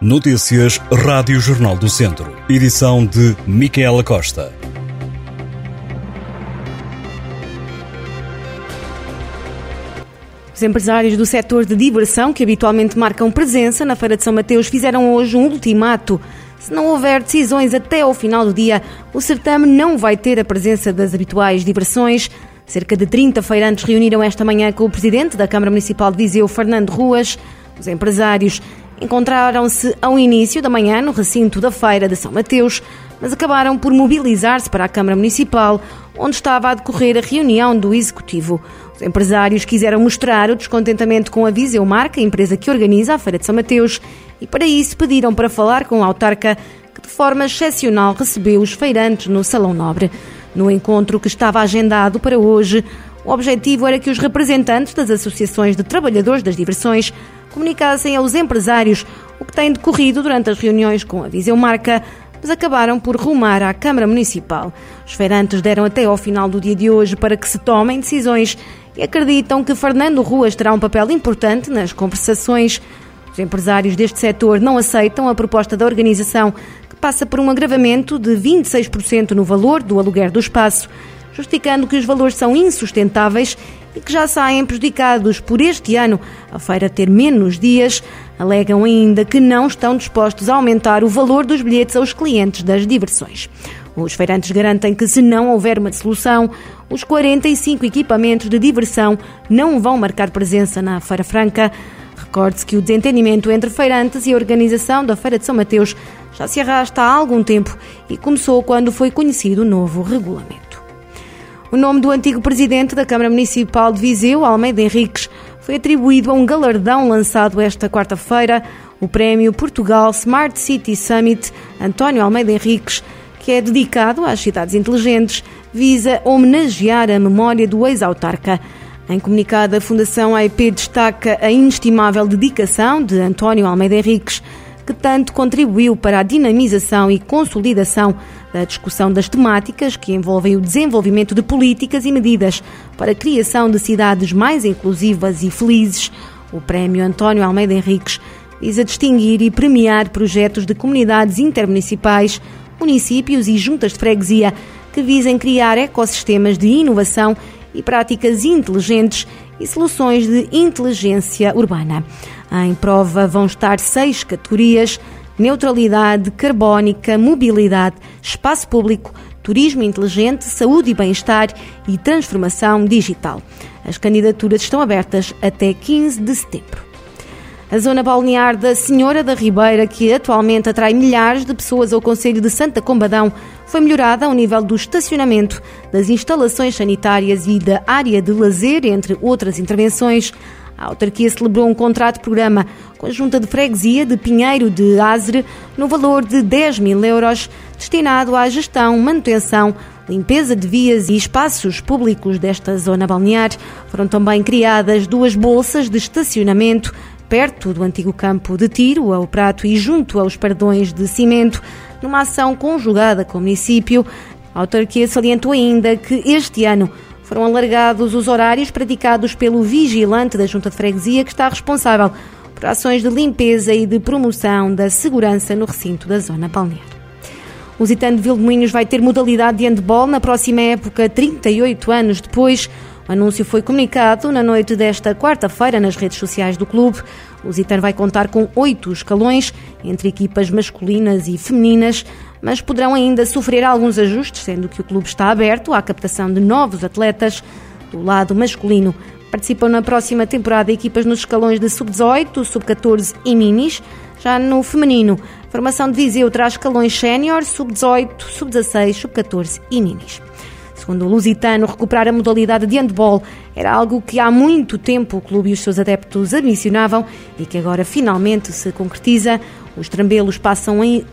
Notícias Rádio Jornal do Centro. Edição de Micaela Costa. Os empresários do setor de diversão, que habitualmente marcam presença na Feira de São Mateus, fizeram hoje um ultimato. Se não houver decisões até ao final do dia, o certame não vai ter a presença das habituais diversões. Cerca de 30 feirantes reuniram esta manhã com o presidente da Câmara Municipal de Viseu, Fernando Ruas. Os empresários encontraram-se ao início da manhã no recinto da Feira de São Mateus, mas acabaram por mobilizar-se para a Câmara Municipal, onde estava a decorrer a reunião do Executivo. Os empresários quiseram mostrar o descontentamento com a Viseu Marca, empresa que organiza a Feira de São Mateus, e para isso pediram para falar com a autarca, que de forma excepcional recebeu os feirantes no Salão Nobre. No encontro que estava agendado para hoje, o objetivo era que os representantes das associações de trabalhadores das diversões comunicassem aos empresários o que tem decorrido durante as reuniões com a Viseu Marca, mas acabaram por rumar à Câmara Municipal. Os feirantes deram até ao final do dia de hoje para que se tomem decisões e acreditam que Fernando Ruas terá um papel importante nas conversações. Os empresários deste setor não aceitam a proposta da organização, que passa por um agravamento de 26% no valor do aluguer do espaço, justificando que os valores são insustentáveis e que já saem prejudicados por este ano a feira ter menos dias. Alegam ainda que não estão dispostos a aumentar o valor dos bilhetes aos clientes das diversões. Os feirantes garantem que, se não houver uma solução, os 45 equipamentos de diversão não vão marcar presença na Feira Franca. Recorde-se que o desentendimento entre feirantes e a organização da Feira de São Mateus já se arrasta há algum tempo e começou quando foi conhecido o novo regulamento. O nome do antigo presidente da Câmara Municipal de Viseu, Almeida Henriques, foi atribuído a um galardão lançado esta quarta-feira, o Prémio Portugal Smart City Summit António Almeida Henriques, que é dedicado às cidades inteligentes, visa homenagear a memória do ex-autarca. Em comunicado, a Fundação AIP destaca a inestimável dedicação de António Almeida Henriques, que tanto contribuiu para a dinamização e consolidação da discussão das temáticas que envolvem o desenvolvimento de políticas e medidas para a criação de cidades mais inclusivas e felizes. O Prémio António Almeida Henriques visa distinguir e premiar projetos de comunidades intermunicipais municípios e juntas de freguesia que visem criar ecossistemas de inovação e práticas inteligentes e soluções de inteligência urbana. Em prova vão estar seis categorias: neutralidade carbónica, mobilidade, espaço público, turismo inteligente, saúde e bem-estar e transformação digital. As candidaturas estão abertas até 15 de setembro. A zona balnear da Senhora da Ribeira, que atualmente atrai milhares de pessoas ao Conselho de Santa Combadão, foi melhorada ao nível do estacionamento, das instalações sanitárias e da área de lazer, entre outras intervenções. A autarquia celebrou um contrato de programa com a Junta de Freguesia de Pinheiro de Azre no valor de 10 mil euros, destinado à gestão, manutenção, limpeza de vias e espaços públicos desta zona balnear. Foram também criadas duas bolsas de estacionamento perto do antigo campo de tiro, ao prato e junto aos perdões de cimento, numa ação conjugada com o município. A autarquia salientou ainda que este ano foram alargados os horários praticados pelo vigilante da Junta de Freguesia, que está responsável por ações de limpeza e de promoção da segurança no recinto da zona balnear. O Lusitano de vai ter modalidade de handball na próxima época, 38 anos depois. O anúncio foi comunicado na noite desta quarta-feira nas redes sociais do clube. O Lusitano vai contar com oito escalões, entre equipas masculinas e femininas, mas poderão ainda sofrer alguns ajustes, sendo que o clube está aberto à captação de novos atletas. Do lado masculino, participam na próxima temporada equipas nos escalões de sub-18, sub-14 e minis. Já no feminino, a formação de Viseu traz escalões sénior, sub-18, sub-16, sub-14 e minis. Segundo o Lusitano, recuperar a modalidade de handball era algo que há muito tempo o clube e os seus adeptos ambicionavam e que agora finalmente se concretiza. Os trambelos passam, em...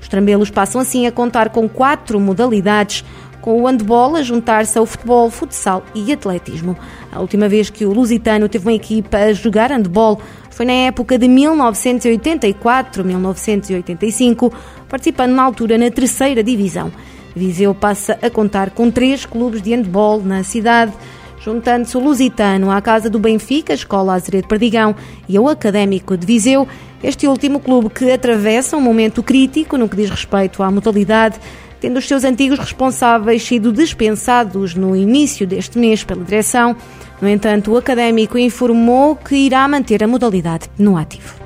os trambelos passam assim a contar com quatro modalidades, com o handball a juntar-se ao futebol, futsal e atletismo. A última vez que o Lusitano teve uma equipa a jogar handball foi na época de 1984-1985, participando na altura na terceira divisão. Viseu passa a contar com três clubes de handball na cidade, juntando-se o Lusitano à Casa do Benfica, Escola Azeredo Perdigão e o Académico de Viseu, Este último clube que atravessa um momento crítico no que diz respeito à modalidade, tendo os seus antigos responsáveis sido dispensados no início deste mês pela direção. No entanto, o académico informou que irá manter a modalidade no ativo.